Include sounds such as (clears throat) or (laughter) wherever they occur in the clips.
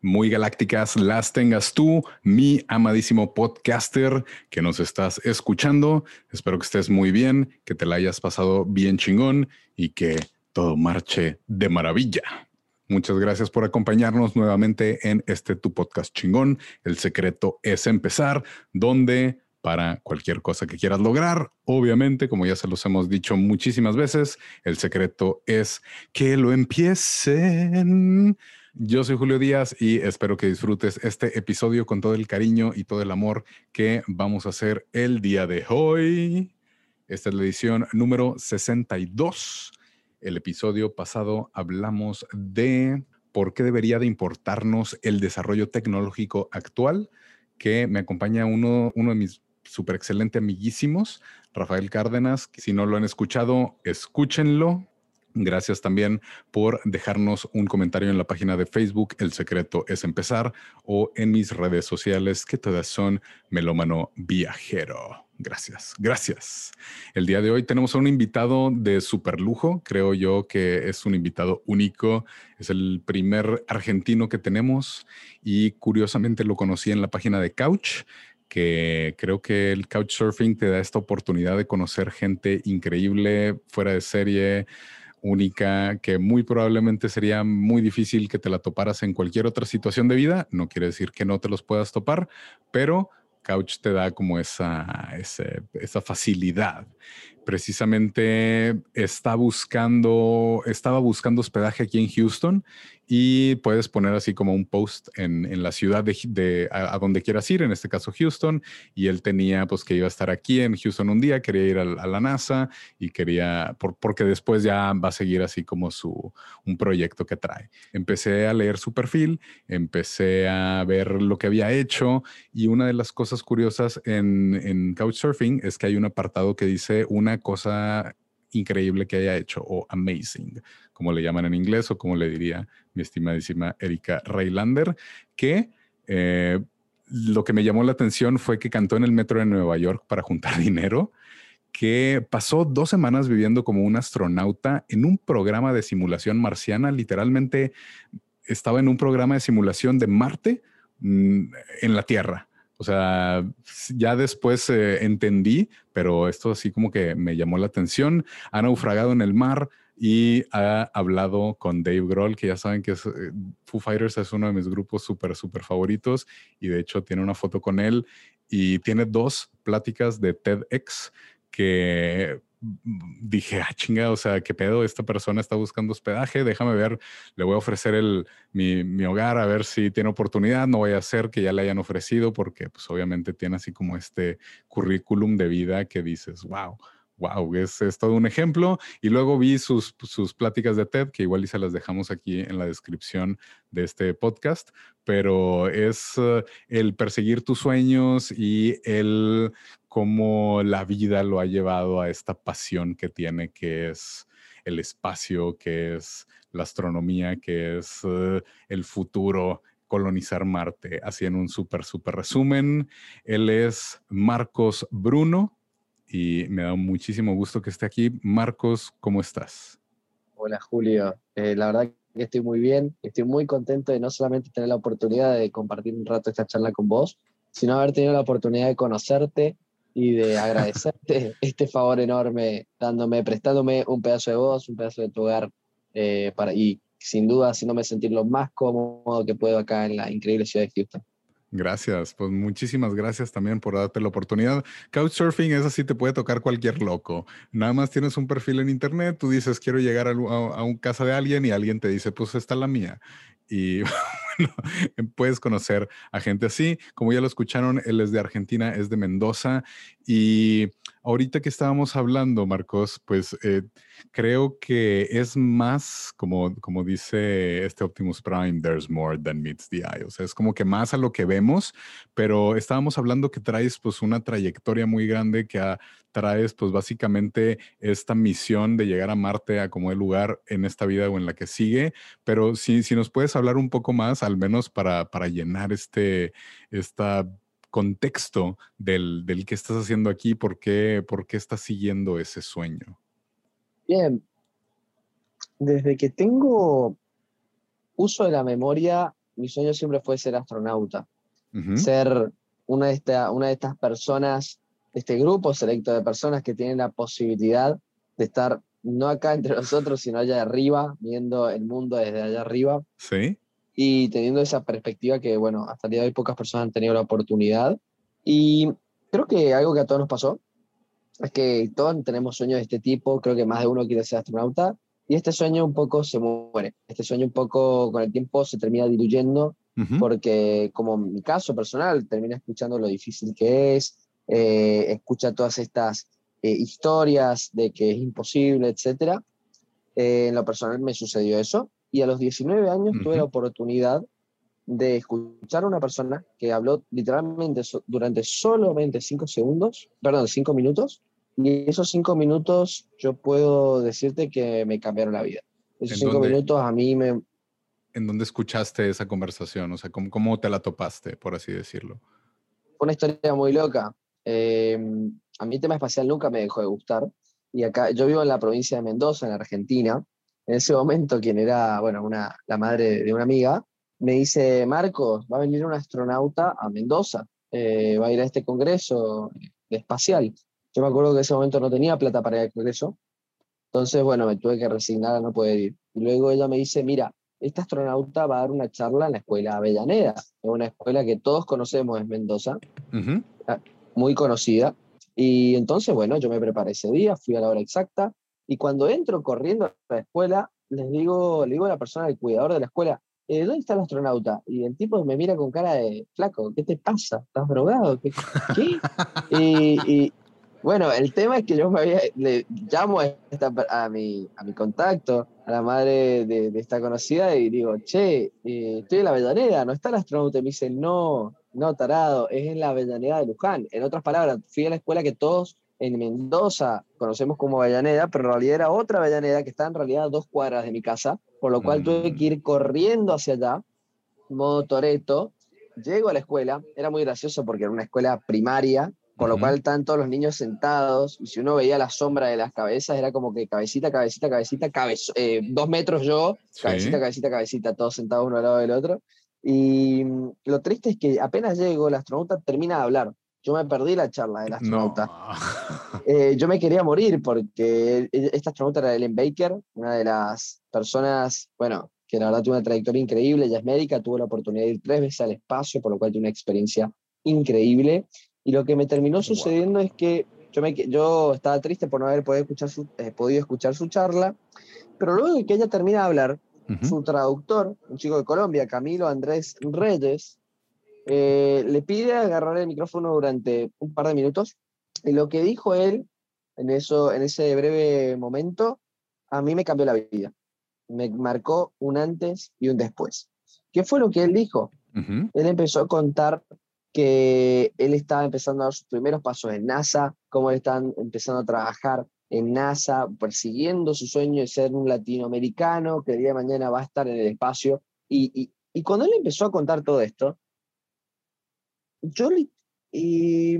muy galácticas las tengas tú, mi amadísimo podcaster que nos estás escuchando. Espero que estés muy bien, que te la hayas pasado bien chingón y que todo marche de maravilla. Muchas gracias por acompañarnos nuevamente en este tu podcast chingón. El secreto es empezar, donde para cualquier cosa que quieras lograr, obviamente, como ya se los hemos dicho muchísimas veces, el secreto es que lo empiecen. Yo soy Julio Díaz y espero que disfrutes este episodio con todo el cariño y todo el amor que vamos a hacer el día de hoy. Esta es la edición número 62. El episodio pasado hablamos de por qué debería de importarnos el desarrollo tecnológico actual, que me acompaña uno, uno de mis súper excelente amiguísimos, Rafael Cárdenas. Si no lo han escuchado, escúchenlo. Gracias también por dejarnos un comentario en la página de Facebook, El Secreto es Empezar, o en mis redes sociales, que todas son Melómano Viajero. Gracias, gracias. El día de hoy tenemos a un invitado de super lujo. Creo yo que es un invitado único. Es el primer argentino que tenemos y curiosamente lo conocí en la página de Couch que creo que el couchsurfing te da esta oportunidad de conocer gente increíble, fuera de serie, única, que muy probablemente sería muy difícil que te la toparas en cualquier otra situación de vida. No quiere decir que no te los puedas topar, pero Couch te da como esa, esa facilidad precisamente está buscando, estaba buscando hospedaje aquí en Houston y puedes poner así como un post en, la ciudad de, a, donde quieras ir, en este caso Houston, y él tenía pues que iba a estar aquí en Houston un día, quería ir a, la NASA y quería, porque después ya va a seguir así como su, un proyecto que trae. Empecé a leer su perfil, empecé a ver lo que había hecho y una de las cosas curiosas en, en Couchsurfing es que hay un apartado que dice una cosa increíble que haya hecho o amazing, como le llaman en inglés o como le diría mi estimadísima Erika Raylander, que eh, lo que me llamó la atención fue que cantó en el metro de Nueva York para juntar (laughs) dinero, que pasó dos semanas viviendo como un astronauta en un programa de simulación marciana, literalmente estaba en un programa de simulación de Marte mm, en la Tierra o sea, ya después eh, entendí, pero esto así como que me llamó la atención. Ha naufragado en el mar y ha hablado con Dave Grohl, que ya saben que es, eh, Foo Fighters es uno de mis grupos súper, súper favoritos. Y de hecho tiene una foto con él y tiene dos pláticas de TEDx que dije, ah, chinga, o sea, qué pedo, esta persona está buscando hospedaje, déjame ver, le voy a ofrecer el, mi, mi, hogar a ver si tiene oportunidad, no voy a hacer que ya le hayan ofrecido porque pues obviamente tiene así como este currículum de vida que dices, wow, wow, es, es, todo un ejemplo. Y luego vi sus, sus pláticas de TED, que igual y se las dejamos aquí en la descripción de este podcast, pero es uh, el perseguir tus sueños y el cómo la vida lo ha llevado a esta pasión que tiene, que es el espacio, que es la astronomía, que es uh, el futuro, colonizar Marte. Así en un súper, súper resumen. Él es Marcos Bruno y me da muchísimo gusto que esté aquí. Marcos, ¿cómo estás? Hola Julio, eh, la verdad que estoy muy bien, estoy muy contento de no solamente tener la oportunidad de compartir un rato esta charla con vos, sino haber tenido la oportunidad de conocerte y de agradecerte (laughs) este favor enorme, dándome, prestándome un pedazo de voz, un pedazo de tu hogar, eh, para, y sin duda haciéndome sentir lo más cómodo que puedo acá en la increíble ciudad de Houston. Gracias, pues muchísimas gracias también por darte la oportunidad. Couchsurfing es así, te puede tocar cualquier loco. Nada más tienes un perfil en internet, tú dices quiero llegar a, a, un casa de alguien y alguien te dice pues está la mía. Y (laughs) (laughs) puedes conocer a gente así. Como ya lo escucharon, él es de Argentina, es de Mendoza y ahorita que estábamos hablando, Marcos, pues eh, creo que es más, como, como dice este Optimus Prime, there's more than meets the eye. O sea, es como que más a lo que vemos, pero estábamos hablando que traes pues una trayectoria muy grande que ha traes pues básicamente esta misión de llegar a Marte a como el lugar en esta vida o en la que sigue, pero si, si nos puedes hablar un poco más, al menos para, para llenar este, esta contexto del, del que estás haciendo aquí, ¿por qué, por qué estás siguiendo ese sueño? Bien, desde que tengo uso de la memoria, mi sueño siempre fue ser astronauta, ser una de, esta, una de estas personas, este grupo selecto de personas que tienen la posibilidad de estar no acá entre (laughs) nosotros, sino allá arriba, viendo el mundo desde allá arriba. Sí. Y teniendo esa perspectiva que, bueno, hasta el día de hoy pocas personas han tenido la oportunidad. Y creo que algo que a todos nos pasó es que todos tenemos sueños de este tipo, creo que más de uno quiere ser astronauta, y este sueño un poco se muere, este sueño un poco con el tiempo se termina diluyendo, porque como en mi caso personal, termina escuchando lo difícil que es, eh, escucha todas estas eh, historias de que es imposible, etc. Eh, en lo personal me sucedió eso, y a los 19 años tuve la oportunidad de escuchar a una persona que habló literalmente durante solamente 5 segundos, perdón, 5 minutos, y esos cinco minutos yo puedo decirte que me cambiaron la vida. Esos cinco minutos a mí me... ¿En dónde escuchaste esa conversación? O sea, ¿cómo, cómo te la topaste, por así decirlo? Una historia muy loca. Em, a mí el tema espacial nunca me dejó de gustar. Y acá, yo vivo en la provincia de Mendoza, en Argentina. En ese momento, quien era, bueno, una, la madre de una amiga, me dice, Marcos, va a venir un astronauta a Mendoza, eh, va a ir a este congreso espacial. Yo me acuerdo que en ese momento no tenía plata para ir al congreso, entonces, bueno, me tuve que resignar a no poder ir. Y luego ella me dice, mira, este astronauta va a dar una charla en la escuela Avellaneda, es una escuela que todos conocemos en Mendoza, muy conocida. Y entonces, bueno, yo me preparé ese día, fui a la hora exacta, y cuando entro corriendo a la escuela, les digo, le digo a la persona, el cuidador de la escuela, eh, ¿dónde está el astronauta? Y el tipo me mira con cara de, flaco, ¿qué te pasa? ¿Estás drogado? ¿Qué? (laughs) y, bueno, el tema es que yo me había, le llamo a, a, mi, a mi contacto, a la madre de, esta conocida, y digo, che, eh, estoy en la Avellaneda, ¿no está el astronauta? Y me dice, no, no, tarado, es en la Avellaneda de Luján. En otras palabras, fui a la escuela que todos en Mendoza conocemos como Avellaneda, pero en realidad era otra Avellaneda que está en realidad a dos cuadras de mi casa, por lo cual tuve que ir corriendo hacia allá, modo Toreto. Llego a la escuela, era muy gracioso porque era una escuela primaria, con lo cual están todos los niños sentados, y si uno veía la sombra de las cabezas, era como que cabecita, cabecita, cabecita, eh, dos metros yo, cabecita, cabecita, cabecita, todos sentados uno al lado del otro. Y mm, lo triste es que apenas llego, el astronauta termina de hablar. Yo me perdí la charla del astronauta. (laughs) Eh, yo me quería morir porque esta astronauta era Ellen Baker, una de las personas, bueno, que la verdad tuvo una trayectoria increíble, ella es médica, tuvo la oportunidad de ir tres veces al espacio, por lo cual tiene una experiencia increíble. Y lo que me terminó sucediendo es que yo, me, yo estaba triste por no haber podido escuchar, su, eh, podido escuchar su charla, pero luego de que ella termina de hablar, su traductor, un chico de Colombia, Camilo Andrés Reyes, eh, le pide agarrar el micrófono durante un par de minutos y lo que dijo él en, eso, en ese breve momento, a mí me cambió la vida. Me marcó un antes y un después. ¿Qué fue lo que él dijo? Él empezó a contar que él estaba empezando a dar sus primeros pasos en NASA, cómo él están empezando a trabajar en NASA, persiguiendo su sueño de ser un latinoamericano, que el día de mañana va a estar en el espacio. Y, y, cuando él empezó a contar todo esto, yo y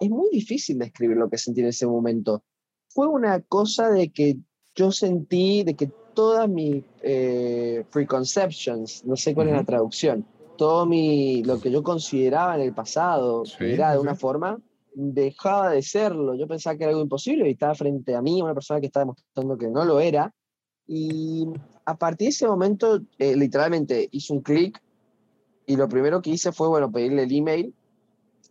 es muy difícil describir lo que sentí en ese momento. Fue una cosa de que yo sentí, de que todas mis eh, preconceptions, no sé cuál es la traducción, todo mi, lo que yo consideraba en el pasado, era de una forma, dejaba de serlo. Yo pensaba que era algo imposible y estaba frente a mí una persona que estaba demostrando que no lo era. Y a partir de ese momento, eh, literalmente hice un clic y lo primero que hice fue, bueno, pedirle el email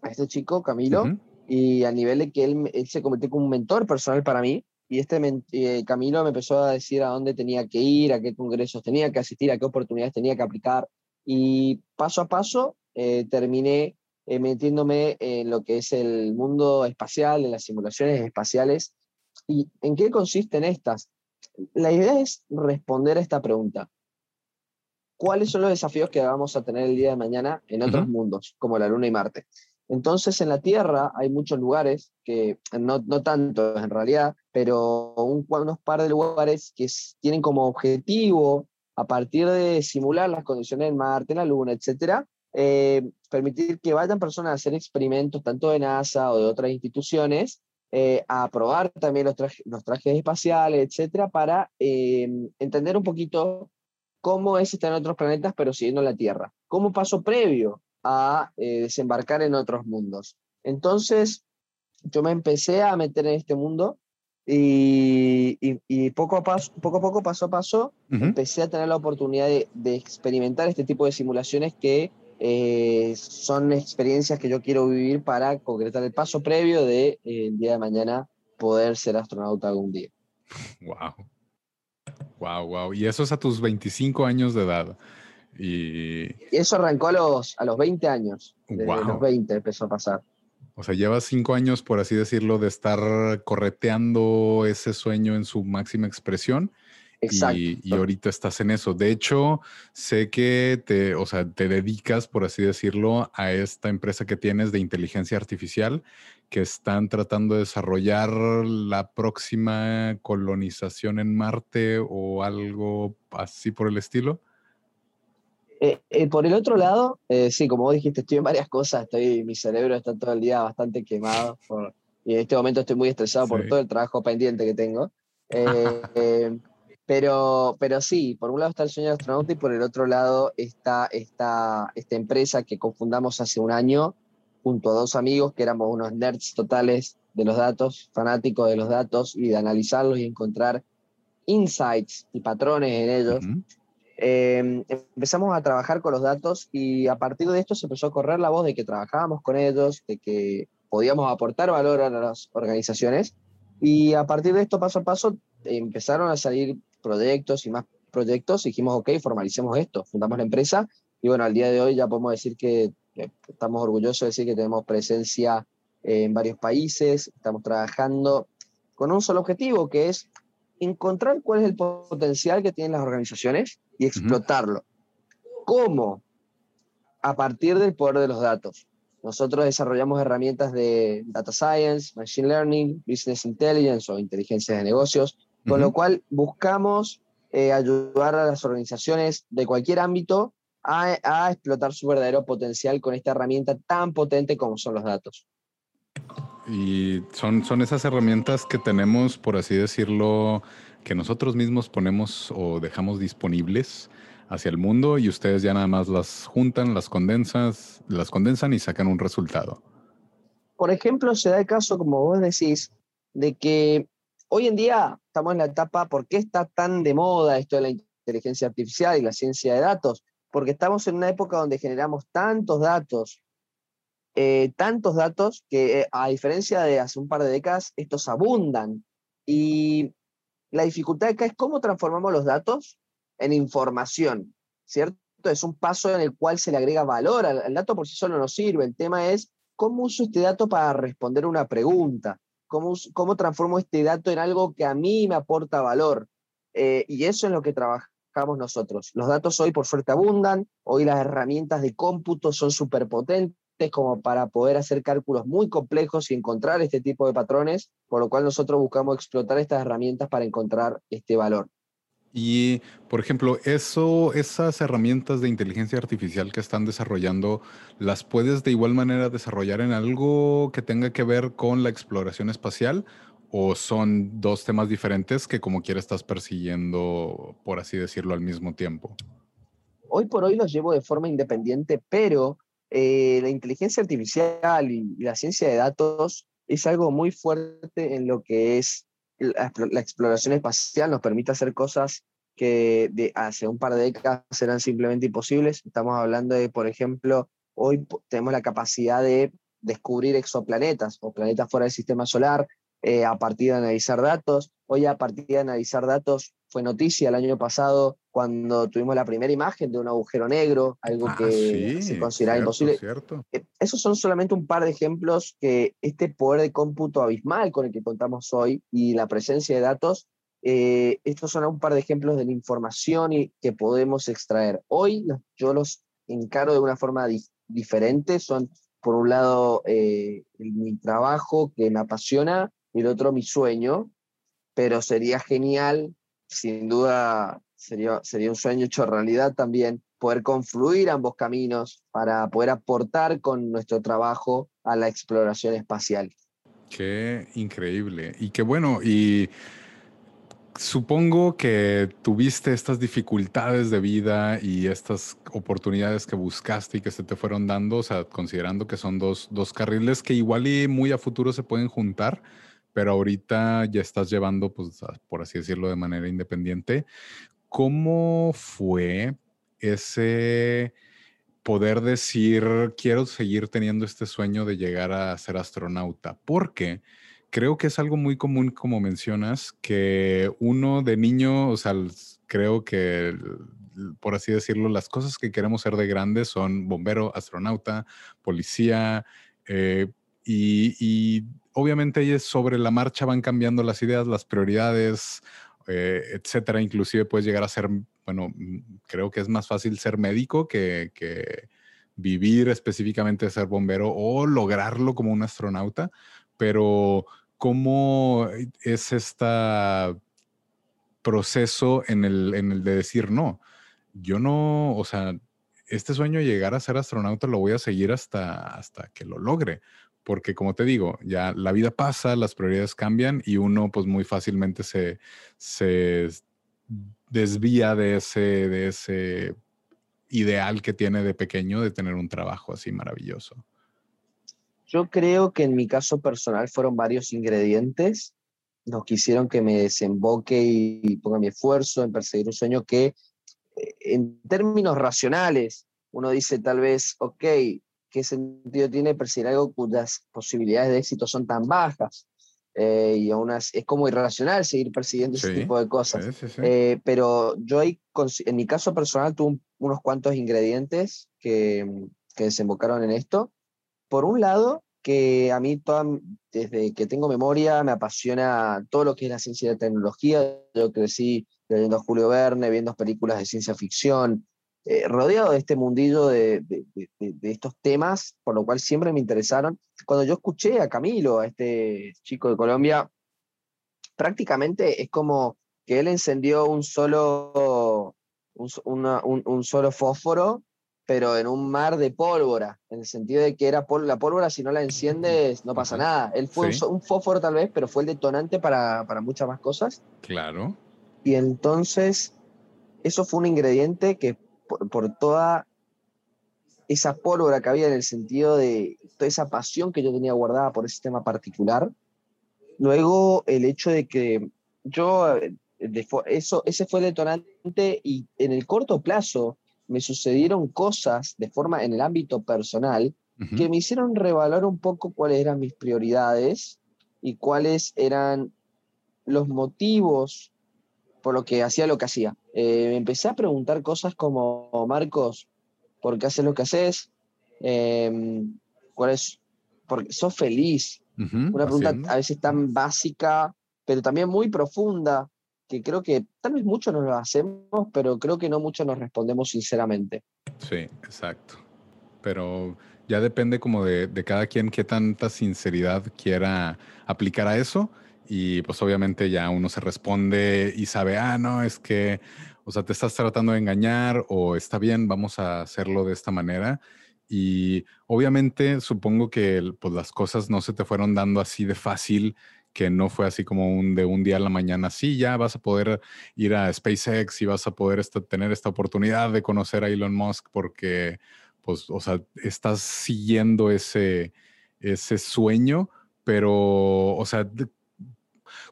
a este chico, Camilo, y a nivel de que él, él, se convirtió como un mentor personal para mí. Y este eh, Camilo me empezó a decir a dónde tenía que ir, a qué congresos tenía que asistir, a qué oportunidades tenía que aplicar. Y paso a paso eh, terminé eh, metiéndome en lo que es el mundo espacial, en las simulaciones espaciales. ¿Y en qué consisten estas? La idea es responder a esta pregunta. ¿Cuáles son los desafíos que vamos a tener el día de mañana en otros mundos, como la Luna y Marte? Entonces en la Tierra hay muchos lugares, que no, no tanto en realidad, pero un, unos par de lugares que tienen como objetivo, a partir de simular las condiciones en Marte, en la Luna, etcétera, eh, permitir que vayan personas a hacer experimentos tanto de NASA o de otras instituciones, eh, a probar también los, los trajes espaciales, etcétera, para eh, entender un poquito cómo es estar en otros planetas, pero siguiendo la Tierra. Como paso previo a eh, desembarcar en otros mundos. Entonces, yo me empecé a meter en este mundo y, y, poco, a paso, poco a poco, paso a paso, empecé a tener la oportunidad de, de, experimentar este tipo de simulaciones que eh, son experiencias que yo quiero vivir para concretar el paso previo de eh, el día de mañana poder ser astronauta algún día. Wow. Wow, wow. Y eso es a tus 25 años de edad. Y, eso arrancó a los, a los 20 años. De los 20 empezó a pasar. O sea, llevas cinco años, por así decirlo, de estar correteando ese sueño en su máxima expresión. Exacto. Y, y, ahorita estás en eso. De hecho, sé que te, o sea, te dedicas, por así decirlo, a esta empresa que tienes de inteligencia artificial, que están tratando de desarrollar la próxima colonización en Marte o algo así por el estilo. Eh, eh, por el otro lado, eh, sí, como vos dijiste, estoy en varias cosas, estoy, mi cerebro está todo el día bastante quemado y en este momento estoy muy estresado por todo el trabajo pendiente que tengo. (laughs) pero, pero sí, por un lado está el sueño astronauta y por el otro lado está esta, esta empresa que confundamos hace un año junto a dos amigos que éramos unos nerds totales de los datos, fanáticos de los datos y de analizarlos y encontrar insights y patrones en ellos. Em, empezamos a trabajar con los datos y a partir de esto se empezó a correr la voz de que trabajábamos con ellos, de que podíamos aportar valor a las organizaciones. Y a partir de esto paso a paso empezaron a salir proyectos y más proyectos. Y dijimos, ok, formalicemos esto, fundamos la empresa. Y bueno, al día de hoy ya podemos decir que, estamos orgullosos de decir que tenemos presencia en varios países, estamos trabajando con un solo objetivo que es encontrar cuál es el potencial que tienen las organizaciones y explotarlo. ¿Cómo? A partir del poder de los datos. Nosotros desarrollamos herramientas de data science, machine learning, business intelligence o inteligencia de negocios, con lo cual buscamos eh, ayudar a las organizaciones de cualquier ámbito a, a, explotar su verdadero potencial con esta herramienta tan potente como son los datos. Y son, son esas herramientas que tenemos, por así decirlo, que nosotros mismos ponemos o dejamos disponibles hacia el mundo y ustedes ya nada más las juntan, las condensan, las condensan y sacan un resultado. Por ejemplo, se da el caso, como vos decís, de que hoy en día estamos en la etapa, ¿por qué está tan de moda esto de la inteligencia artificial y la ciencia de datos? Porque estamos en una época donde generamos tantos datos, eh, tantos datos que eh, a diferencia de hace un par de décadas, estos abundan. Y la dificultad acá es cómo transformamos los datos en información, ¿cierto? Es un paso en el cual se le agrega valor. Al, dato por sí solo no sirve. El tema es cómo uso este dato para responder una pregunta. ¿Cómo, cómo transformo este dato en algo que a mí me aporta valor? Eh, y eso es lo que trabajamos nosotros. Los datos hoy por suerte abundan, hoy las herramientas de cómputo son súper potentes, como para poder hacer cálculos muy complejos y encontrar este tipo de patrones, por lo cual nosotros buscamos explotar estas herramientas para encontrar este valor. Y, por ejemplo, eso, esas herramientas de inteligencia artificial que están desarrollando, ¿las puedes de igual manera desarrollar en algo que tenga que ver con la exploración espacial? ¿O son dos temas diferentes que como quiera estás persiguiendo, por así decirlo, al mismo tiempo? Hoy por hoy los llevo de forma independiente, pero eh, la inteligencia artificial y, la ciencia de datos es algo muy fuerte en lo que es la, exploración espacial, nos permite hacer cosas que de hace un par de décadas eran simplemente imposibles. Estamos hablando de, por ejemplo, hoy tenemos la capacidad de descubrir exoplanetas o planetas fuera del sistema solar eh, a partir de analizar datos. Hoy a partir de analizar datos fue noticia el año pasado cuando tuvimos la primera imagen de un agujero negro, algo ah, que se consideraba imposible. Eh, esos son solamente un par de ejemplos que este poder de cómputo abismal con el que contamos hoy y la presencia de datos, eh, estos son un par de ejemplos de la información y, que podemos extraer. Hoy yo los encaro de una forma diferente, son por un lado eh, mi trabajo que me apasiona y el otro mi sueño, pero sería genial, sin duda sería, sería un sueño hecho realidad también, poder confluir ambos caminos para poder aportar con nuestro trabajo a la exploración espacial. Qué increíble. Y qué bueno. Y supongo que tuviste estas dificultades de vida y estas oportunidades que buscaste y que se te fueron dando, o sea, considerando que son dos, dos carriles que igual y muy a futuro se pueden juntar, pero ahorita ya estás llevando, pues, por así decirlo, de manera independiente. ¿Cómo fue ese poder decir, quiero seguir teniendo este sueño de llegar a ser astronauta? Porque creo que es algo muy común, como mencionas, que uno de niño, o sea, creo que, por así decirlo, las cosas que queremos ser de grandes son bombero, astronauta, policía, eh, y, obviamente sobre la marcha van cambiando las ideas, las prioridades, eh, etcétera. Inclusive puedes llegar a ser, bueno, creo que es más fácil ser médico que, que vivir específicamente ser bombero o lograrlo como un astronauta, pero ¿cómo es este proceso en el, en el de decir no? Yo no, o sea, este sueño de llegar a ser astronauta lo voy a seguir hasta, hasta que lo logre. Porque como te digo, ya la vida pasa, las prioridades cambian y uno pues muy fácilmente se, se desvía de ese, de ese ideal que tiene de pequeño de tener un trabajo así maravilloso. Yo creo que en mi caso personal fueron varios ingredientes los que hicieron que me desemboque y ponga mi esfuerzo en perseguir un sueño que eh, en términos racionales uno dice tal vez, ok, ¿qué sentido tiene perseguir algo cuyas posibilidades de éxito son tan bajas? Eh, y aún es como irracional seguir persiguiendo ese tipo de cosas. Eh, pero yo ahí, en mi caso personal, tuve unos cuantos ingredientes que, que desembocaron en esto por un lado, que a mí desde que tengo memoria me apasiona todo lo que es la ciencia y la tecnología. Yo crecí leyendo a Julio Verne, viendo películas de ciencia ficción, eh, rodeado de este mundillo de, estos temas, por lo cual siempre me interesaron. Cuando yo escuché a Camilo, a este chico de Colombia, prácticamente es como que él encendió un solo, un solo fósforo pero en un mar de pólvora, en el sentido de que era la pólvora, si no la enciendes, no pasa nada. Él fue un, fósforo tal vez, pero fue el detonante para, para, muchas más cosas. Claro. Y entonces, eso fue un ingrediente que por, toda esa pólvora que había en el sentido de toda esa pasión que yo tenía guardada por ese tema particular, luego el hecho de que yo, eh, eso, ese fue el detonante y en el corto plazo, me sucedieron cosas de forma en el ámbito personal que me hicieron revalorar un poco cuáles eran mis prioridades y cuáles eran los motivos por lo que hacía lo que hacía. Eh, empecé a preguntar cosas como, Marcos, ¿por qué haces lo que haces? Em, ¿Cuál es? Porque sos feliz. Una pregunta a veces tan básica, pero también muy profunda que creo que tal vez muchos nos lo hacemos, pero creo que no muchos nos respondemos sinceramente. Sí, exacto. Pero ya depende como de, de cada quien qué tanta sinceridad quiera aplicar a eso. Y pues obviamente ya uno se responde y sabe, ah, no, es que, o sea, te estás tratando de engañar o está bien, vamos a hacerlo de esta manera. Y obviamente supongo que pues, las cosas no se te fueron dando así de fácil que no fue así como un de un día a la mañana, sí, ya vas a poder ir a SpaceX y vas a poder tener esta oportunidad de conocer a Elon Musk porque, pues, o sea, estás siguiendo ese, ese sueño, pero, o sea,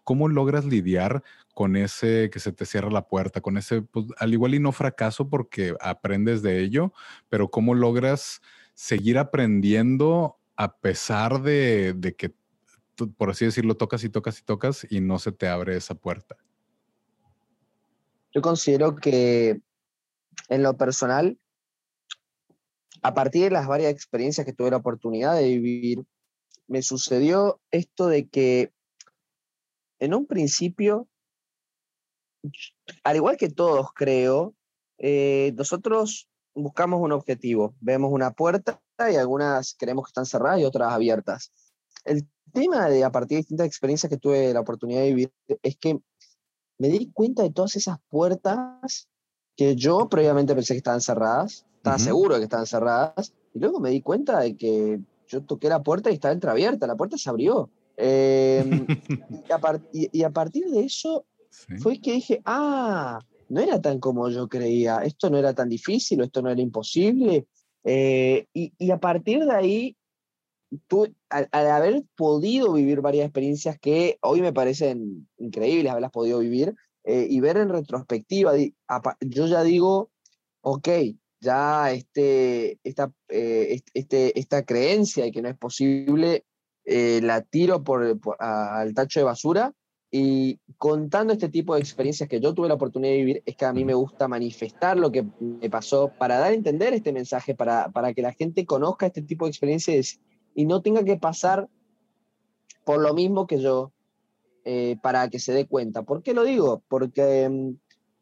¿cómo logras lidiar con ese que se te cierra la puerta, con ese, pues, al igual y no fracaso porque aprendes de ello, pero cómo logras seguir aprendiendo a pesar de, de que por así decirlo, tocas y tocas y tocas y no se te abre esa puerta? Yo considero que en lo personal, a partir de las varias experiencias que tuve la oportunidad de vivir, me sucedió esto de que en un principio, al igual que todos creo, eh, nosotros buscamos un objetivo, vemos una puerta y algunas creemos que están cerradas y otras abiertas. El tema de a partir de distintas experiencias que tuve la oportunidad de vivir es que me di cuenta de todas esas puertas que yo previamente pensé que estaban cerradas, estaba seguro de que estaban cerradas, y luego me di cuenta de que yo toqué la puerta y estaba entreabierta, la puerta se abrió. Em, (laughs) y, a partir de eso fue que dije, ah, no era tan como yo creía, esto no era tan difícil, esto no era imposible. Eh, y, a partir de ahí, tú, al, haber podido vivir varias experiencias que hoy me parecen increíbles haberlas podido vivir, eh, y ver en retrospectiva, yo ya digo, ok, ya este, esta, eh, este, esta creencia de que no es posible, la tiro por, al tacho de basura y contando este tipo de experiencias que yo tuve la oportunidad de vivir, es que a mí me gusta manifestar lo que me pasó para dar a entender este mensaje, para, para que la gente conozca este tipo de experiencias y no tenga que pasar por lo mismo que yo eh, para que se dé cuenta. ¿Por qué lo digo? Porque mm,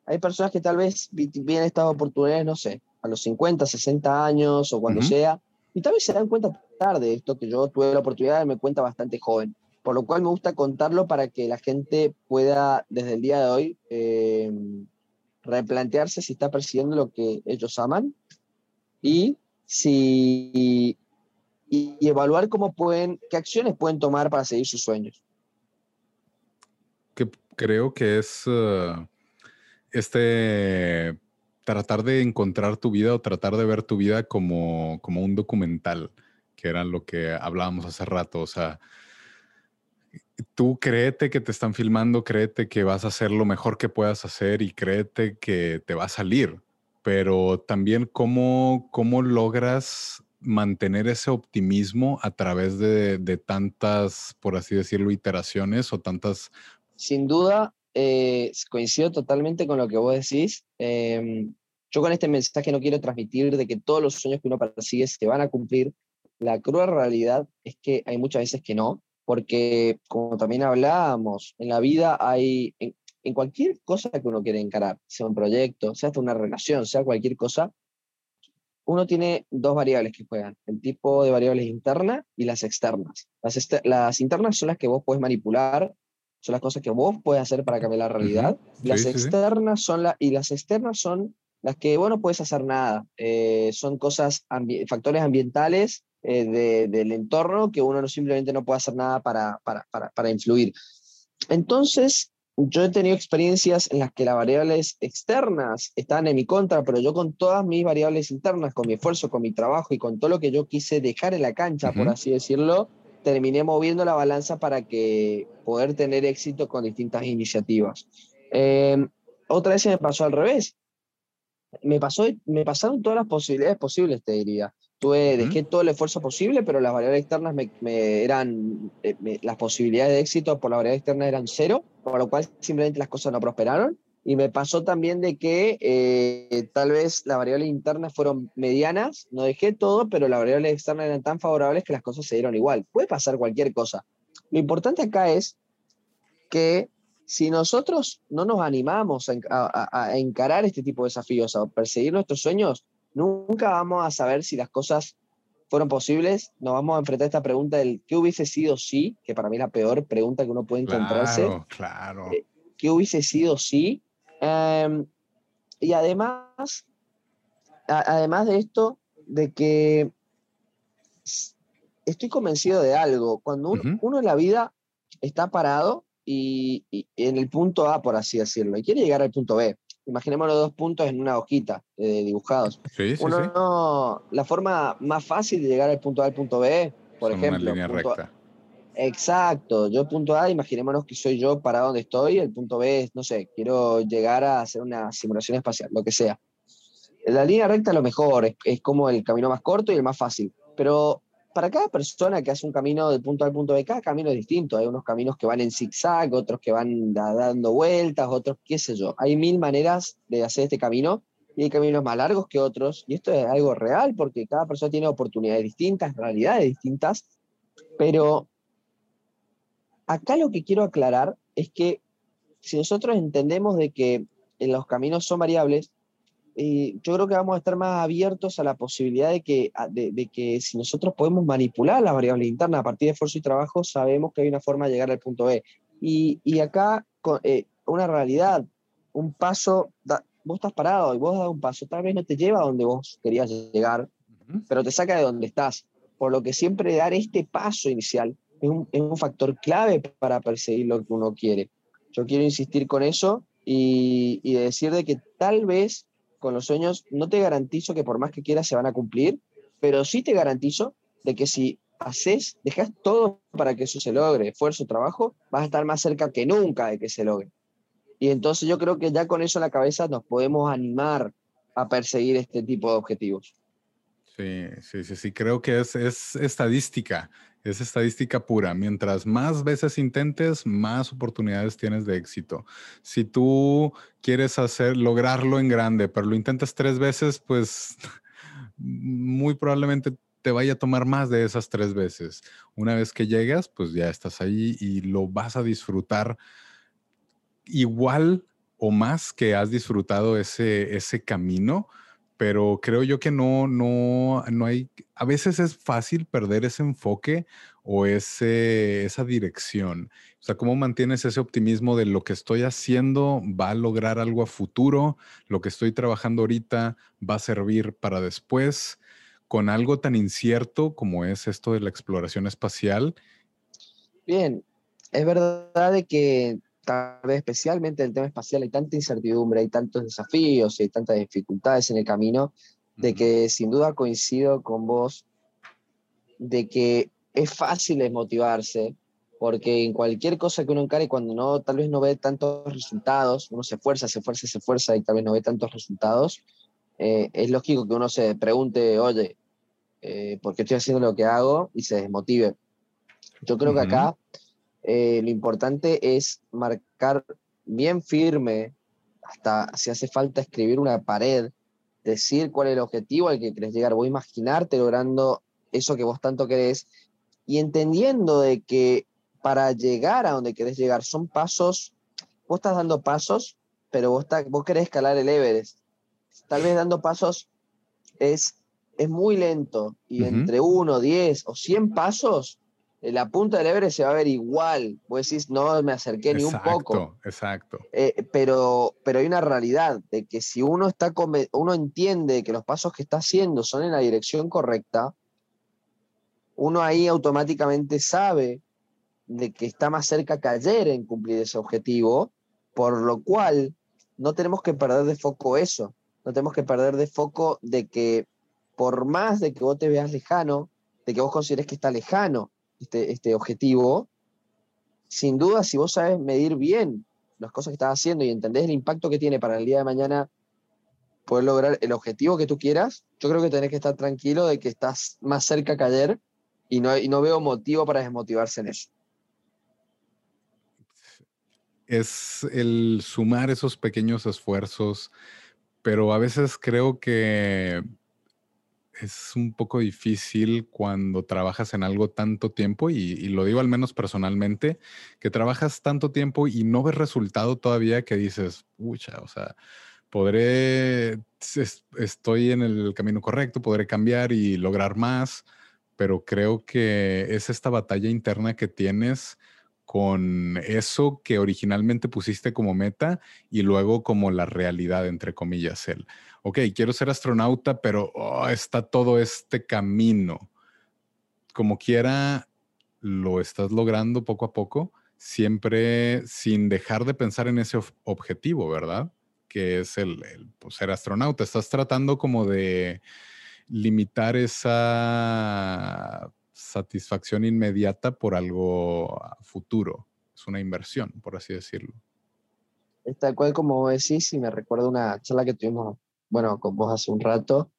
hay personas que tal vez vienen estas oportunidades, no sé, a los 50, 60 años o cuando sea, y tal vez se dan cuenta tarde de esto que yo tuve la oportunidad de me cuenta bastante joven por lo cual me gusta contarlo para que la gente pueda desde el día de hoy eh, replantearse si está persiguiendo lo que ellos aman y si y, evaluar cómo pueden, qué acciones pueden tomar para seguir sus sueños. Que creo que es uh, este tratar de encontrar tu vida o tratar de ver tu vida como, como un documental, que era lo que hablábamos hace rato. O sea, tú créete que te están filmando, créete que vas a hacer lo mejor que puedas hacer y créete que te va a salir. Pero también cómo, cómo logras mantener ese optimismo a través de, tantas, por así decirlo, iteraciones o tantas... Sin duda, eh, coincido totalmente con lo que vos decís. Em, yo con este mensaje no quiero transmitir de que todos los sueños que uno persigue se van a cumplir. La cruel realidad es que hay muchas veces que no porque como también hablábamos, en la vida hay, en, cualquier cosa que uno quiere encarar, sea un proyecto, sea hasta una relación, sea cualquier cosa, uno tiene dos variables que juegan, el tipo de variables internas y las externas. Las, las internas son las que vos puedes manipular, son las cosas que vos puedes hacer para cambiar la realidad. las externas son la, y las externas son las que vos no puedes hacer nada. Eh, son cosas, factores ambientales eh, del entorno que uno no, simplemente no puede hacer nada para, para, para, para, influir. Entonces, yo he tenido experiencias en las que las variables externas estaban en mi contra, pero yo con todas mis variables internas, con mi esfuerzo, con mi trabajo y con todo lo que yo quise dejar en la cancha, por así decirlo, terminé moviendo la balanza para que poder tener éxito con distintas iniciativas. Em, otra vez me pasó al revés. Me, pasó, me pasaron todas las posibilidades posibles, te diría. Tuve, dejé todo el esfuerzo posible, pero las variables externas me, eran, eh, las posibilidades de éxito por la variable externa eran cero, por lo cual simplemente las cosas no prosperaron. Y me pasó también de que eh, tal vez las variables internas fueron medianas, no dejé todo, pero las variables externas eran tan favorables que las cosas se dieron igual. Puede pasar cualquier cosa. Lo importante acá es que si nosotros no nos animamos a, a encarar este tipo de desafíos, a perseguir nuestros sueños, nunca vamos a saber si las cosas fueron posibles. Nos vamos a enfrentar a esta pregunta del ¿qué hubiese sido si? Que para mí es la peor pregunta que uno puede encontrarse. Claro, claro. Eh, ¿Qué hubiese sido si? Em, y además, además de esto, de que estoy convencido de algo. Cuando uno, en la vida está parado y, en el punto A, por así decirlo, y quiere llegar al punto B, imaginemos los dos puntos en una hojita eh, dibujados. Sí, sí, Uno, la forma más fácil de llegar al punto A al punto B, por ejemplo. Una línea recta. Exacto, yo punto A, imaginémonos que soy yo para donde estoy, el punto B es, no sé, quiero llegar a hacer una simulación espacial, lo que sea. La línea recta es lo mejor, es, es como el camino más corto y el más fácil, pero para cada persona que hace un camino del punto al punto B, cada camino es distinto. Hay unos caminos que van en zigzag, otros que van dando vueltas, otros qué sé yo. Hay mil maneras de hacer este camino y hay caminos más largos que otros. Y esto es algo real porque cada persona tiene oportunidades distintas, realidades distintas. Pero acá lo que quiero aclarar es que si nosotros entendemos de que los caminos son variables, eh, yo creo que vamos a estar más abiertos a la posibilidad de que, de, que si nosotros podemos manipular las variables internas a partir de esfuerzo y trabajo, sabemos que hay una forma de llegar al punto B. Y, y acá, eh, una realidad, un paso, vos estás parado y vos das un paso, tal vez no te lleva a donde vos querías llegar, pero te saca de donde estás. Por lo que siempre dar este paso inicial es un, es un factor clave para perseguir lo que uno quiere. Yo quiero insistir con eso y, y decir de que tal vez con los sueños no te garantizo que por más que quieras se van a cumplir, pero sí te garantizo de que si haces, dejas todo para que eso se logre, esfuerzo, trabajo, vas a estar más cerca que nunca de que se logre. Y entonces yo creo que ya con eso en la cabeza nos podemos animar a perseguir este tipo de objetivos. Sí, sí, sí, sí, creo que es, es estadística, es estadística pura. Mientras más veces intentes, más oportunidades tienes de éxito. Si tú quieres hacer, lograrlo en grande, pero lo intentas tres veces, pues (laughs) muy probablemente te vaya a tomar más de esas tres veces. Una vez que llegas, pues ya estás ahí y lo vas a disfrutar igual o más que has disfrutado ese, ese camino pero creo yo que no, no, no hay, a veces es fácil perder ese enfoque o ese, esa dirección. O sea, ¿cómo mantienes ese optimismo de lo que estoy haciendo va a lograr algo a futuro? Lo que estoy trabajando ahorita va a servir para después, con algo tan incierto como es esto de la exploración espacial. Bien, es verdad de que tal vez especialmente en el tema espacial hay tanta incertidumbre, hay tantos desafíos y hay tantas dificultades en el camino, de que sin duda coincido con vos de que es fácil desmotivarse, porque en cualquier cosa que uno encare, cuando no, tal vez no ve tantos resultados, uno se esfuerza, se esfuerza, se esfuerza y tal vez no ve tantos resultados, eh, es lógico que uno se pregunte, oye, eh, ¿por qué estoy haciendo lo que hago? Y se desmotive. Yo creo que acá eh, lo importante es marcar bien firme, hasta si hace falta escribir una pared, decir cuál es el objetivo al que querés llegar, voy a imaginarte logrando eso que vos tanto querés y entendiendo de que para llegar a donde querés llegar son pasos, vos estás dando pasos, pero vos, vos querés escalar el Everest. Tal vez dando pasos es, es muy lento y entre uno, diez o cien pasos la punta del Everest se va a ver igual. Vos decís, no me acerqué ni un poco. Exacto. Eh, pero, pero hay una realidad de que si uno, está uno entiende que los pasos que está haciendo son en la dirección correcta, uno ahí automáticamente sabe de que está más cerca que ayer en cumplir ese objetivo, por lo cual no tenemos que perder de foco eso. No tenemos que perder de foco de que por más de que vos te veas lejano, de que vos consideres que está lejano, este, este objetivo, sin duda, si vos sabes medir bien las cosas que estás haciendo y entendés el impacto que tiene para el día de mañana poder lograr el objetivo que tú quieras, yo creo que tenés que estar tranquilo de que estás más cerca que ayer y no, y no veo motivo para desmotivarse en eso. Es el sumar esos pequeños esfuerzos, pero a veces creo que es un poco difícil cuando trabajas en algo tanto tiempo, y, lo digo al menos personalmente, que trabajas tanto tiempo y no ves resultado todavía que dices, pucha, o sea, podré, estoy en el camino correcto, podré cambiar y lograr más, pero creo que es esta batalla interna que tienes con eso que originalmente pusiste como meta y luego como la realidad, entre comillas, el, ok, quiero ser astronauta, pero oh, está todo este camino. Como quiera, lo estás logrando poco a poco, siempre sin dejar de pensar en ese objetivo, ¿verdad? Que es el, pues, ser astronauta. Estás tratando como de limitar esa satisfacción inmediata por algo futuro. Es una inversión, por así decirlo. Tal cual como decís y me recuerda una charla que tuvimos, bueno, con vos hace un rato,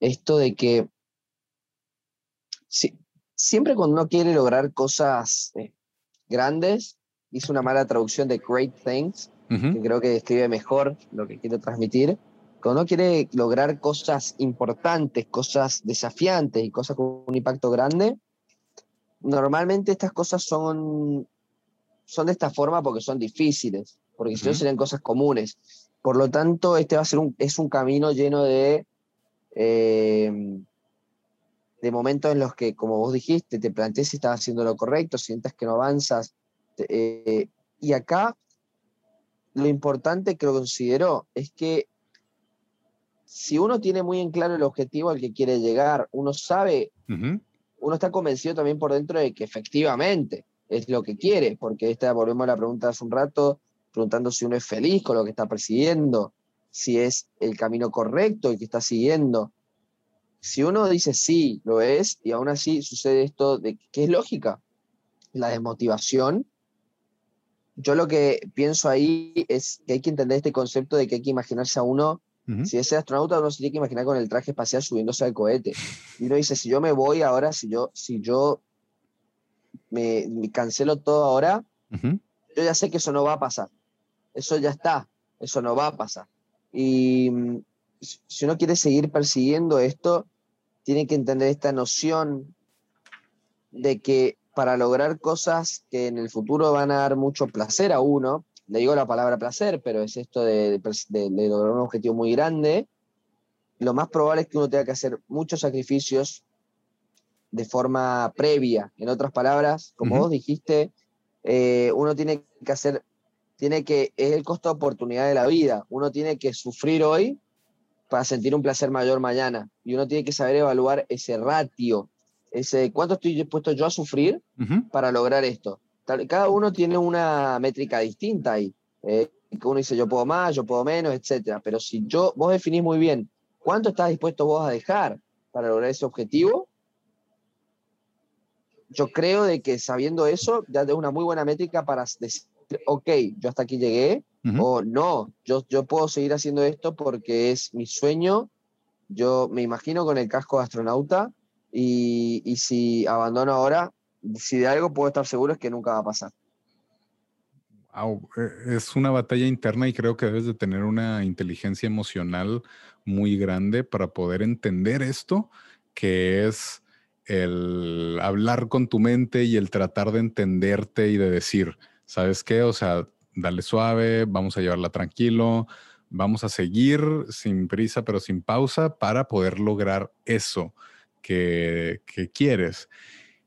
esto de que siempre cuando uno quiere lograr cosas eh, grandes, hice una mala traducción de great things, que creo que describe mejor lo que quiero transmitir, cuando uno quiere lograr cosas importantes, cosas desafiantes y cosas con un impacto grande, normalmente estas cosas son, son de esta forma porque son difíciles, porque si no serían cosas comunes. Por lo tanto, este va a ser un, es un camino lleno de, eh, de momentos en los que, como vos dijiste, te plantees si estás haciendo lo correcto, sientas que no avanzas. Eh, y acá lo importante que lo considero es que si uno tiene muy en claro el objetivo al que quiere llegar, uno sabe, uno está convencido también por dentro de que efectivamente es lo que quiere, porque esta, volvemos a la pregunta hace un rato, preguntando si uno es feliz con lo que está persiguiendo, si es el camino correcto el que está siguiendo. Si uno dice sí, lo es, y aún así sucede esto de que es lógica, la desmotivación, yo lo que pienso ahí es que hay que entender este concepto de que hay que imaginarse a uno, si es astronauta, uno se tiene que imaginar con el traje espacial subiéndose al cohete. Y uno dice, si yo me voy ahora, si yo, si yo me, cancelo todo ahora, yo ya sé que eso no va a pasar. Eso ya está, eso no va a pasar. Y mm, si uno quiere seguir persiguiendo esto, tiene que entender esta noción de que para lograr cosas que en el futuro van a dar mucho placer a uno, le digo la palabra placer, pero es esto de, lograr un objetivo muy grande, lo más probable es que uno tenga que hacer muchos sacrificios de forma previa. En otras palabras, como vos dijiste, eh, uno tiene que hacer, tiene que, es el costo de oportunidad de la vida. Uno tiene que sufrir hoy para sentir un placer mayor mañana. Y uno tiene que saber evaluar ese ratio ese, ¿cuánto estoy dispuesto yo a sufrir para lograr esto? Cada uno tiene una métrica distinta ahí. Eh, uno dice yo puedo más, yo puedo menos, etcétera. Pero si yo, vos definís muy bien cuánto estás dispuesto vos a dejar para lograr ese objetivo, yo creo de que sabiendo eso ya es una muy buena métrica para decir, ok, yo hasta aquí llegué, o no, yo, yo puedo seguir haciendo esto porque es mi sueño, yo me imagino con el casco de astronauta, y, si abandono ahora, si de algo puedo estar seguro es que nunca va a pasar. E, es una batalla interna y creo que debes de tener una inteligencia emocional muy grande para poder entender esto, que es el hablar con tu mente y el tratar de entenderte y de decir, ¿sabes qué? O sea, dale suave, vamos a llevarla tranquilo, vamos a seguir sin prisa pero sin pausa para poder lograr eso que, quieres.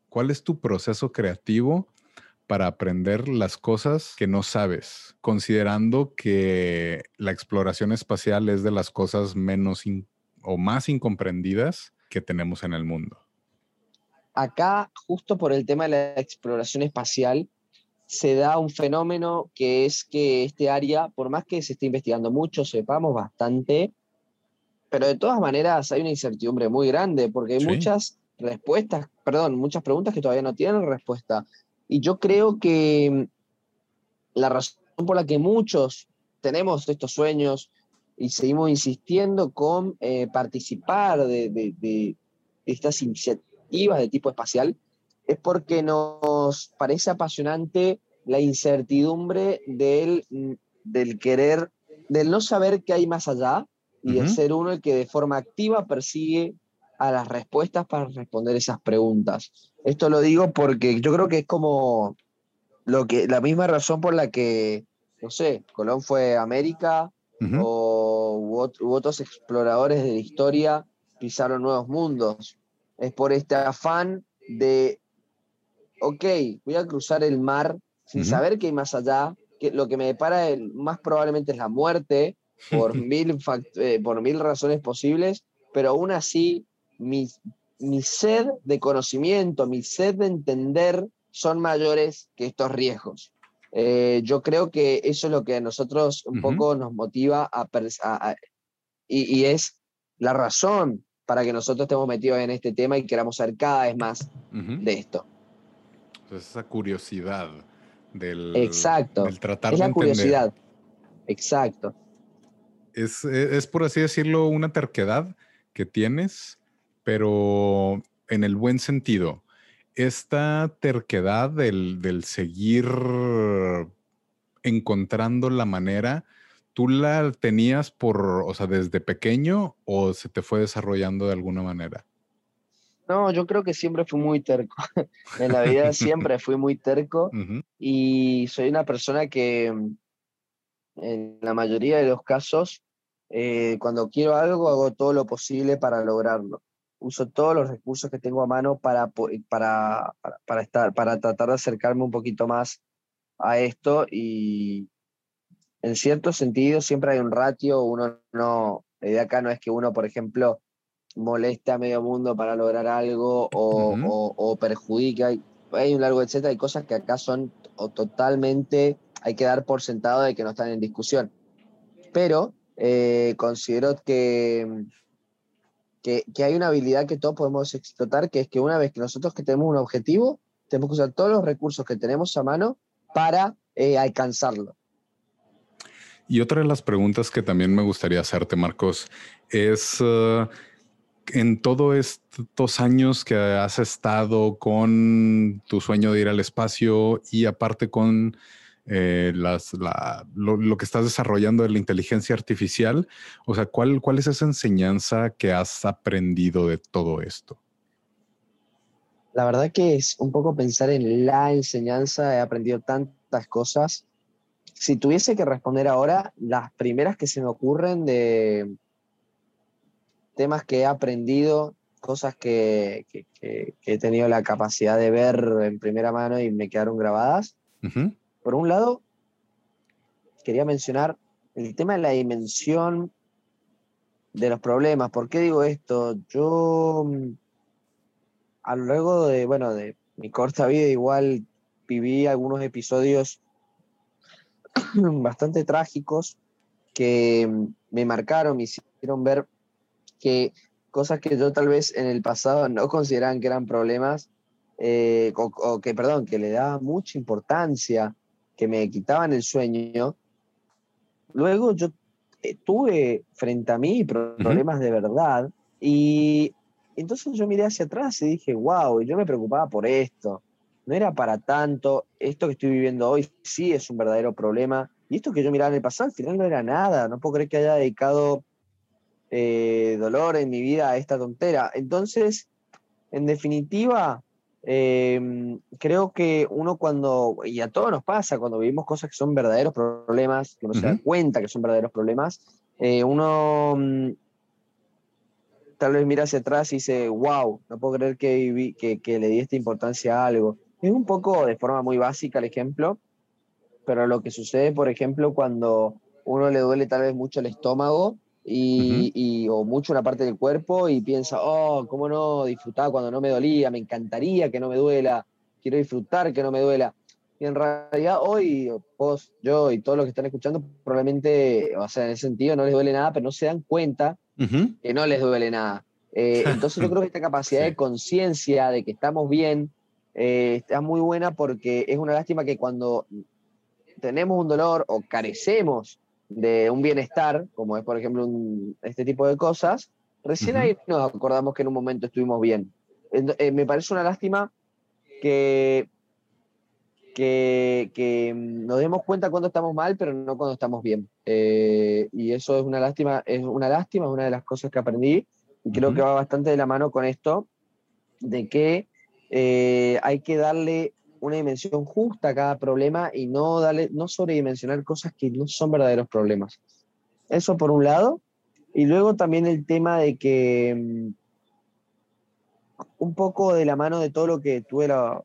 ¿Cuál es tu proceso creativo para aprender las cosas que no sabes, considerando que la exploración espacial es de las cosas menos o más incomprendidas que tenemos en el mundo? Acá, justo por el tema de la exploración espacial, se da un fenómeno que es que este área, por más que se esté investigando mucho, sepamos bastante, pero de todas maneras hay una incertidumbre muy grande porque hay muchas respuestas, perdón, muchas preguntas que todavía no tienen respuesta. Y yo creo que mm, la razón por la que muchos tenemos estos sueños y seguimos insistiendo con eh, participar de, de, estas iniciativas de tipo espacial es porque nos parece apasionante la incertidumbre del, del querer, del no saber qué hay más allá y de ser uno el que de forma activa persigue a las respuestas para responder esas preguntas. Esto lo digo porque yo creo que es como lo que, la misma razón por la que, no sé, Colón fue a América o u, otros exploradores de la historia pisaron nuevos mundos. Es por este afán de, ok, voy a cruzar el mar sin saber qué hay más allá, que lo que me depara el, más probablemente es la muerte, por (laughs) mil, eh, por mil razones posibles, pero aún así mi, mi sed de conocimiento, mi sed de entender son mayores que estos riesgos. Eh, yo creo que eso es lo que a nosotros un poco nos motiva a, y, y, es la razón para que nosotros estemos metidos en este tema y queramos saber cada vez más de esto. Entonces, esa curiosidad del, Exacto. del tratar es la curiosidad. Exacto es, por así decirlo, una terquedad que tienes, pero en el buen sentido. Esta terquedad del, del seguir encontrando la manera, ¿tú la tenías por, o sea, desde pequeño o se te fue desarrollando de alguna manera? No, yo creo que siempre fui muy terco. (laughs) en la vida siempre fui muy terco (laughs) y soy una persona que en la mayoría de los casos, eh, cuando quiero algo, hago todo lo posible para lograrlo. Uso todos los recursos que tengo a mano para, para, para, estar, para tratar de acercarme un poquito más a esto y en cierto sentido siempre hay un ratio, uno no, la idea acá no es que uno, por ejemplo, moleste a medio mundo para lograr algo o, o, perjudique, hay, hay, un largo etcétera, hay cosas que acá son totalmente, hay que dar por sentado de que no están en discusión. Pero eh, considero que, que, hay una habilidad que todos podemos explotar, que es que una vez que nosotros que tenemos un objetivo, tenemos que usar todos los recursos que tenemos a mano para eh, alcanzarlo. Y otra de las preguntas que también me gustaría hacerte, Marcos, es uh, en todos estos años que has estado con tu sueño de ir al espacio y aparte con eh, lo, que estás desarrollando de la inteligencia artificial, o sea, ¿cuál, ¿cuál es esa enseñanza que has aprendido de todo esto? La verdad que es un poco pensar en la enseñanza, he aprendido tantas cosas. Si tuviese que responder ahora, las primeras que se me ocurren de temas que he aprendido, cosas que, he tenido la capacidad de ver en primera mano y me quedaron grabadas. Por un lado, quería mencionar el tema de la dimensión de los problemas. ¿Por qué digo esto? Yo mm, a lo largo de, bueno, de mi corta vida igual viví algunos episodios (clears throat) bastante trágicos que mm, me marcaron, me hicieron ver que cosas que yo tal vez en el pasado no consideraban que eran problemas, eh, o, que, perdón, que le daba mucha importancia que me quitaban el sueño, luego yo eh, tuve frente a mí problemas de verdad y entonces yo miré hacia atrás y dije, wow, y yo me preocupaba por esto, no era para tanto, esto que estoy viviendo hoy sí es un verdadero problema y esto que yo miraba en el pasado al final no era nada, no puedo creer que haya dedicado eh, dolor en mi vida a esta tontera. Entonces, en definitiva, Em, creo que uno cuando, y a todos nos pasa, cuando vivimos cosas que son verdaderos problemas, que uno se da cuenta que son verdaderos problemas, eh, uno mm, tal vez mira hacia atrás y dice, wow, no puedo creer que, que, que, le di esta importancia a algo. Es un poco de forma muy básica el ejemplo, pero lo que sucede, por ejemplo, cuando uno le duele tal vez mucho el estómago, y, o mucho una parte del cuerpo y piensa, oh, ¿cómo no disfrutar cuando no me dolía? Me encantaría que no me duela, quiero disfrutar que no me duela. Y en realidad hoy, vos, yo y todos los que están escuchando, probablemente, o sea, en ese sentido no les duele nada, pero no se dan cuenta que no les duele nada. Eh, (laughs) entonces yo creo que esta capacidad de conciencia de que estamos bien eh, está muy buena porque es una lástima que cuando tenemos un dolor o carecemos de un bienestar, como es por ejemplo este tipo de cosas, recién ahí nos acordamos que en un momento estuvimos bien. Eh, me parece una lástima que, que, nos demos cuenta cuando estamos mal, pero no cuando estamos bien. Eh, y eso es una lástima, es una lástima, es una de las cosas que aprendí y creo que va bastante de la mano con esto, de que eh, hay que darle una dimensión justa a cada problema y no, darle, no sobredimensionar cosas que no son verdaderos problemas. Eso por un lado. Y luego también el tema de que mm, un poco de la mano de todo lo que tuve la,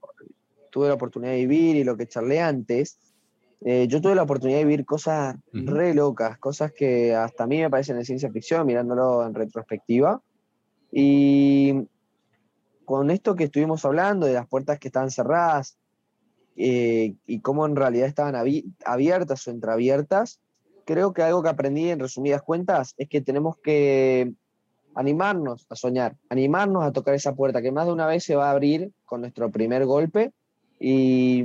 tuve la oportunidad de vivir y lo que charlé antes, eh, yo tuve la oportunidad de vivir cosas re locas, cosas que hasta a mí me parecen de ciencia ficción, mirándolo en retrospectiva. Y con esto que estuvimos hablando, de las puertas que estaban cerradas, eh, y cómo en realidad estaban abiertas o entreabiertas, creo que algo que aprendí en resumidas cuentas es que tenemos que animarnos a soñar, animarnos a tocar esa puerta que más de una vez se va a abrir con nuestro primer golpe y,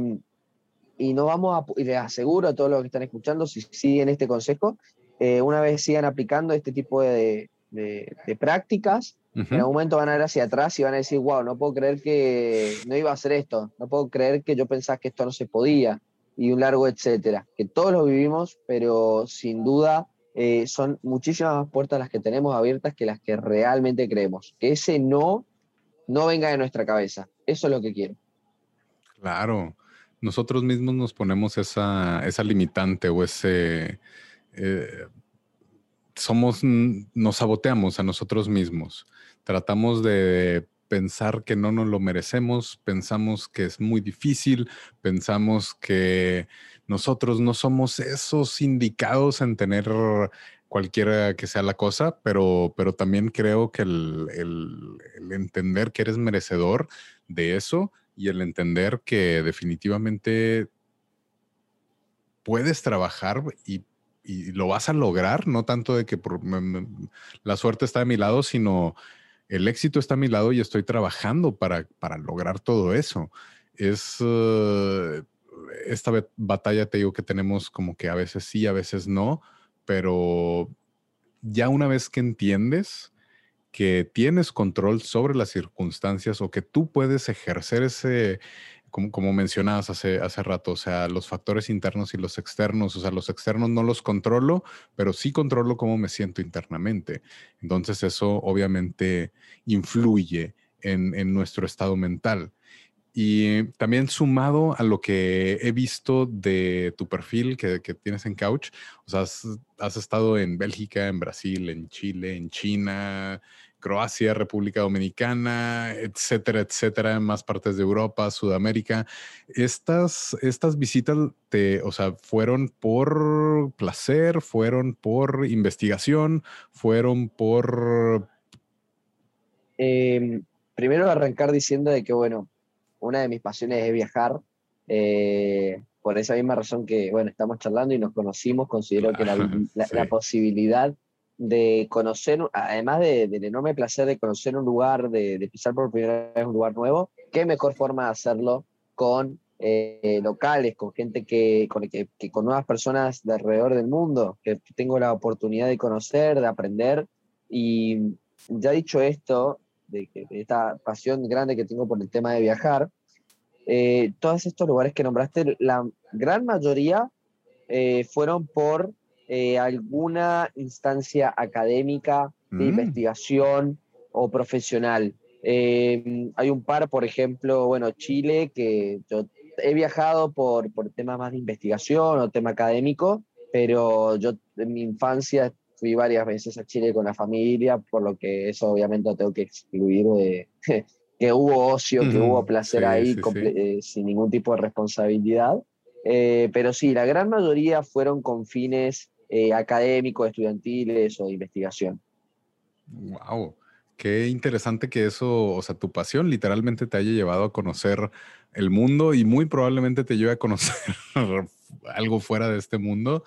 y no vamos a, y les aseguro a todos los que están escuchando, si siguen este consejo, eh, una vez sigan aplicando este tipo de, de prácticas, en algún momento van a ver hacia atrás y van a decir, wow, no puedo creer que no iba a hacer esto, no puedo creer que yo pensaba que esto no se podía, y un largo etcétera. Que todos lo vivimos, pero sin duda eh, son muchísimas más puertas las que tenemos abiertas que las que realmente creemos. Que ese no no venga de nuestra cabeza. Eso es lo que quiero. Claro. nosotros mismos nos ponemos esa, esa limitante o ese... Eh, somos, nos saboteamos a nosotros mismos. Tratamos de pensar que no nos lo merecemos, pensamos que es muy difícil, pensamos que nosotros no somos esos indicados en tener cualquiera que sea la cosa, pero, pero también creo que el, el, entender que eres merecedor de eso y el entender que definitivamente puedes trabajar y, y lo vas a lograr, no tanto de que la suerte está de mi lado, sino el éxito está a mi lado y estoy trabajando para, para lograr todo eso. Es uh, esta batalla, te digo que tenemos como que a veces sí, a veces no, pero ya una vez que entiendes que tienes control sobre las circunstancias o que tú puedes ejercer ese, como, mencionabas hace, hace rato, o sea, los factores internos y los externos, o sea, los externos no los controlo, pero sí controlo cómo me siento internamente. Entonces eso obviamente influye en, nuestro estado mental. Y también sumado a lo que he visto de tu perfil que, tienes en Couch, o sea, has, estado en Bélgica, en Brasil, en Chile, en China, Croacia, República Dominicana, etcétera, etcétera, en más partes de Europa, Sudamérica. Estas, estas visitas, te, o sea, fueron por placer, fueron por investigación, fueron por... Em, primero arrancar diciendo de que, bueno, una de mis pasiones es viajar. Eh, por esa misma razón que, bueno, estamos charlando y nos conocimos, considero que la, la posibilidad de conocer, además del enorme placer de conocer un lugar, de, pisar por primera vez un lugar nuevo, qué mejor forma de hacerlo con eh, locales, con gente que con, que, con nuevas personas de alrededor del mundo, que tengo la oportunidad de conocer, de aprender. Y ya dicho esto, de, esta pasión grande que tengo por el tema de viajar, eh, todos estos lugares que nombraste, la gran mayoría eh, fueron por eh, alguna instancia académica de mm. investigación o profesional. Eh, hay un par, por ejemplo, bueno, Chile, que yo he viajado por, por temas más de investigación o tema académico, pero yo en mi infancia fui varias veces a Chile con la familia, por lo que eso obviamente lo tengo que excluir de (laughs) que hubo ocio, que hubo placer ahí eh, sin ningún tipo de responsabilidad. pero sí, la gran mayoría fueron con fines eh, académicos, estudiantiles o de investigación. Wow, qué interesante que eso, o sea, tu pasión literalmente te haya llevado a conocer el mundo y muy probablemente te lleve a conocer (laughs) algo fuera de este mundo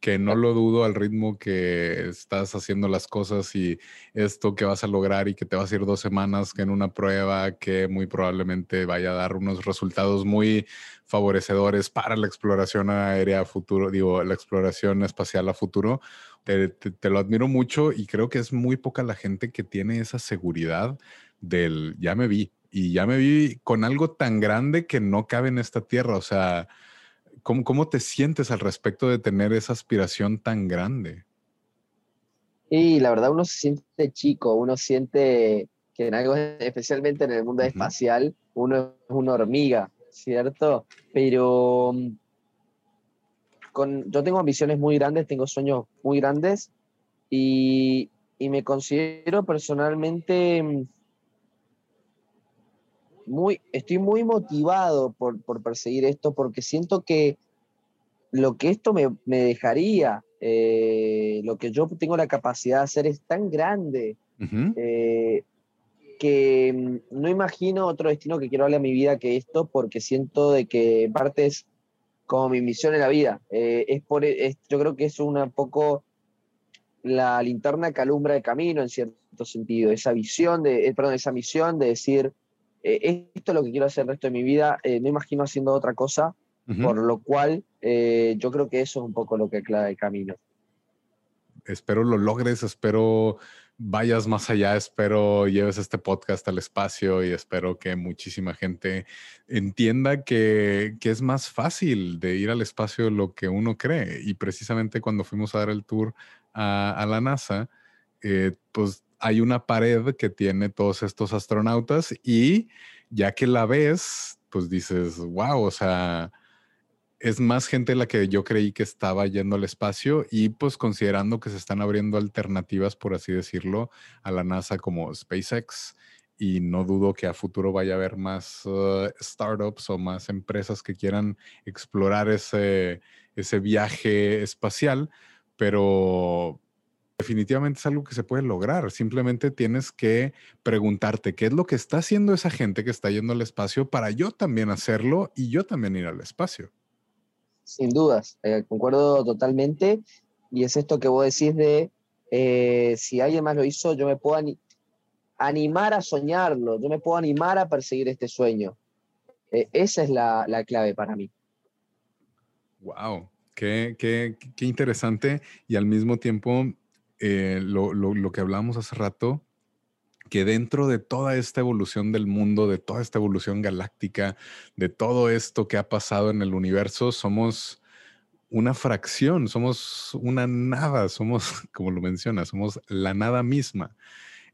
que no lo dudo al ritmo que estás haciendo las cosas y esto que vas a lograr y que te vas a ir dos semanas en una prueba que muy probablemente vaya a dar unos resultados muy favorecedores para la exploración aérea futuro, digo, la exploración espacial a futuro. Te, te, lo admiro mucho y creo que es muy poca la gente que tiene esa seguridad del ya me vi y ya me vi con algo tan grande que no cabe en esta tierra. O sea, ¿Cómo, te sientes al respecto de tener esa aspiración tan grande? Y la verdad uno se siente chico, uno siente que en algo, especialmente en el mundo espacial, uno es una hormiga, ¿cierto? Pero mm, con, yo tengo ambiciones muy grandes, tengo sueños muy grandes y, y me considero personalmente mm, muy, estoy muy motivado por, perseguir esto porque siento que lo que esto me, dejaría, eh, lo que yo tengo la capacidad de hacer es tan grande eh, que mm, no imagino otro destino que quiero darle a mi vida que esto porque siento de que parte es como mi misión en la vida. Eh, es por, yo creo que es un poco la linterna que alumbra el camino en cierto sentido, esa visión de, perdón, esa misión de decir, eh, esto es lo que quiero hacer el resto de mi vida, eh, no imagino haciendo otra cosa, por lo cual eh, yo creo que eso es un poco lo que aclara el camino. Espero lo logres, espero vayas más allá, espero lleves este podcast al espacio y espero que muchísima gente entienda que, que, es más fácil de ir al espacio de lo que uno cree. Y precisamente cuando fuimos a dar el tour a, a la NASA, pues hay una pared que tiene todos estos astronautas y ya que la ves, pues dices, wow, o sea, es más gente la que yo creí que estaba yendo al espacio y pues considerando que se están abriendo alternativas, por así decirlo, a la NASA como SpaceX y no dudo que a futuro vaya a haber más uh, startups o más empresas que quieran explorar ese, ese viaje espacial, pero definitivamente es algo que se puede lograr. Simplemente tienes que preguntarte qué es lo que está haciendo esa gente que está yendo al espacio para yo también hacerlo y yo también ir al espacio. Sin dudas, eh, concuerdo totalmente. Y es esto que vos decís de eh, si alguien más lo hizo, yo me puedo animar a soñarlo, yo me puedo animar a perseguir este sueño. Eh, esa es la, clave para mí. Wow, qué, qué, qué, interesante y al mismo tiempo eh, lo, lo, lo, que hablamos hace rato, que dentro de toda esta evolución del mundo, de toda esta evolución galáctica, de todo esto que ha pasado en el universo, somos una fracción, somos una nada, somos, (laughs) como lo menciona, somos la nada misma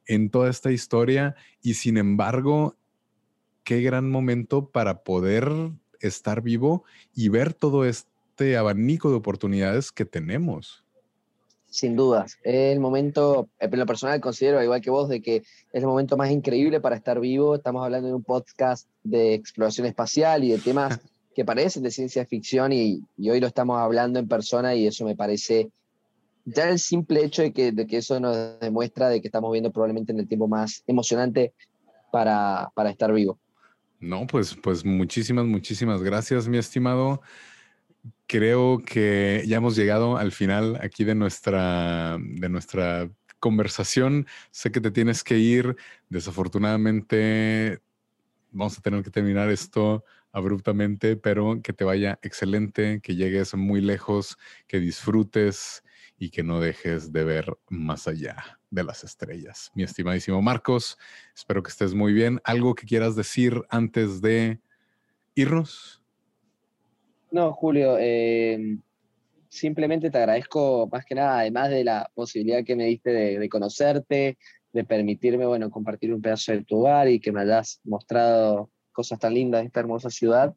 en toda esta historia y sin embargo, qué gran momento para poder estar vivo y ver todo este abanico de oportunidades que tenemos. Sin dudas, es el momento, en lo personal considero, igual que vos, de que es el momento más increíble para estar vivo. Estamos hablando de un podcast de exploración espacial y de temas (laughs) que parecen de ciencia ficción y, y hoy lo estamos hablando en persona y eso me parece ya el simple hecho de que, de que eso nos demuestra de que estamos viendo probablemente en el tiempo más emocionante para, para estar vivo. No, pues, pues muchísimas, muchísimas gracias, mi estimado. Creo que ya hemos llegado al final aquí de nuestra, de nuestra conversación. Sé que te tienes que ir. Desafortunadamente, vamos a tener que terminar esto abruptamente, pero que te vaya excelente, que llegues muy lejos, que disfrutes y que no dejes de ver más allá de las estrellas. Mi estimadísimo Marcos, espero que estés muy bien. ¿Algo que quieras decir antes de irnos? No, Julio, eh, simplemente te agradezco más que nada, además de la posibilidad que me diste de, conocerte, de permitirme, bueno, compartir un pedazo de tu hogar y que me hayas mostrado cosas tan lindas de esta hermosa ciudad,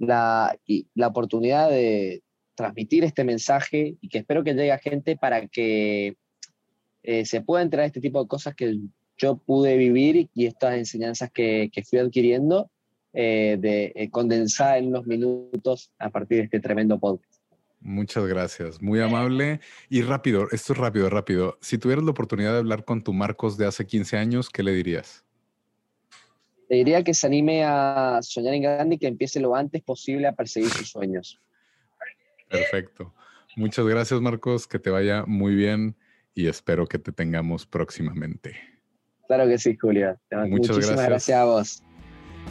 la, y la oportunidad de, transmitir este mensaje y que espero que llegue a gente para que eh, se pueda enterar de este tipo de cosas que yo pude vivir y estas enseñanzas que, que fui adquiriendo eh, de eh, condensar en unos minutos a partir de este tremendo podcast. Muchas gracias, muy amable y rápido, esto es rápido, rápido. Si tuvieras la oportunidad de hablar con tu Marcos de hace 15 años, ¿qué le dirías? Le diría que se anime a soñar en grande y que empiece lo antes posible a perseguir sus sueños. Perfecto. Muchas gracias, Marcos. Que te vaya muy bien y espero que te tengamos próximamente. Claro que sí, Julia. Muchas Muchísimas gracias. a vos.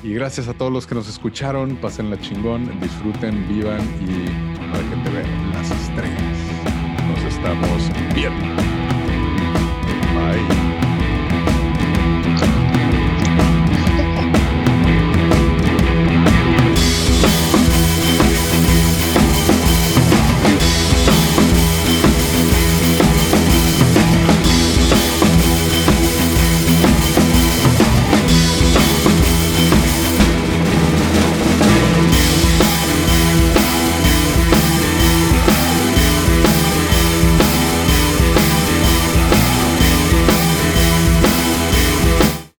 Y gracias a todos los que nos escucharon. Pasen la chingón, disfruten, vivan y para que te vean las estrellas. Nos estamos viendo. Bye.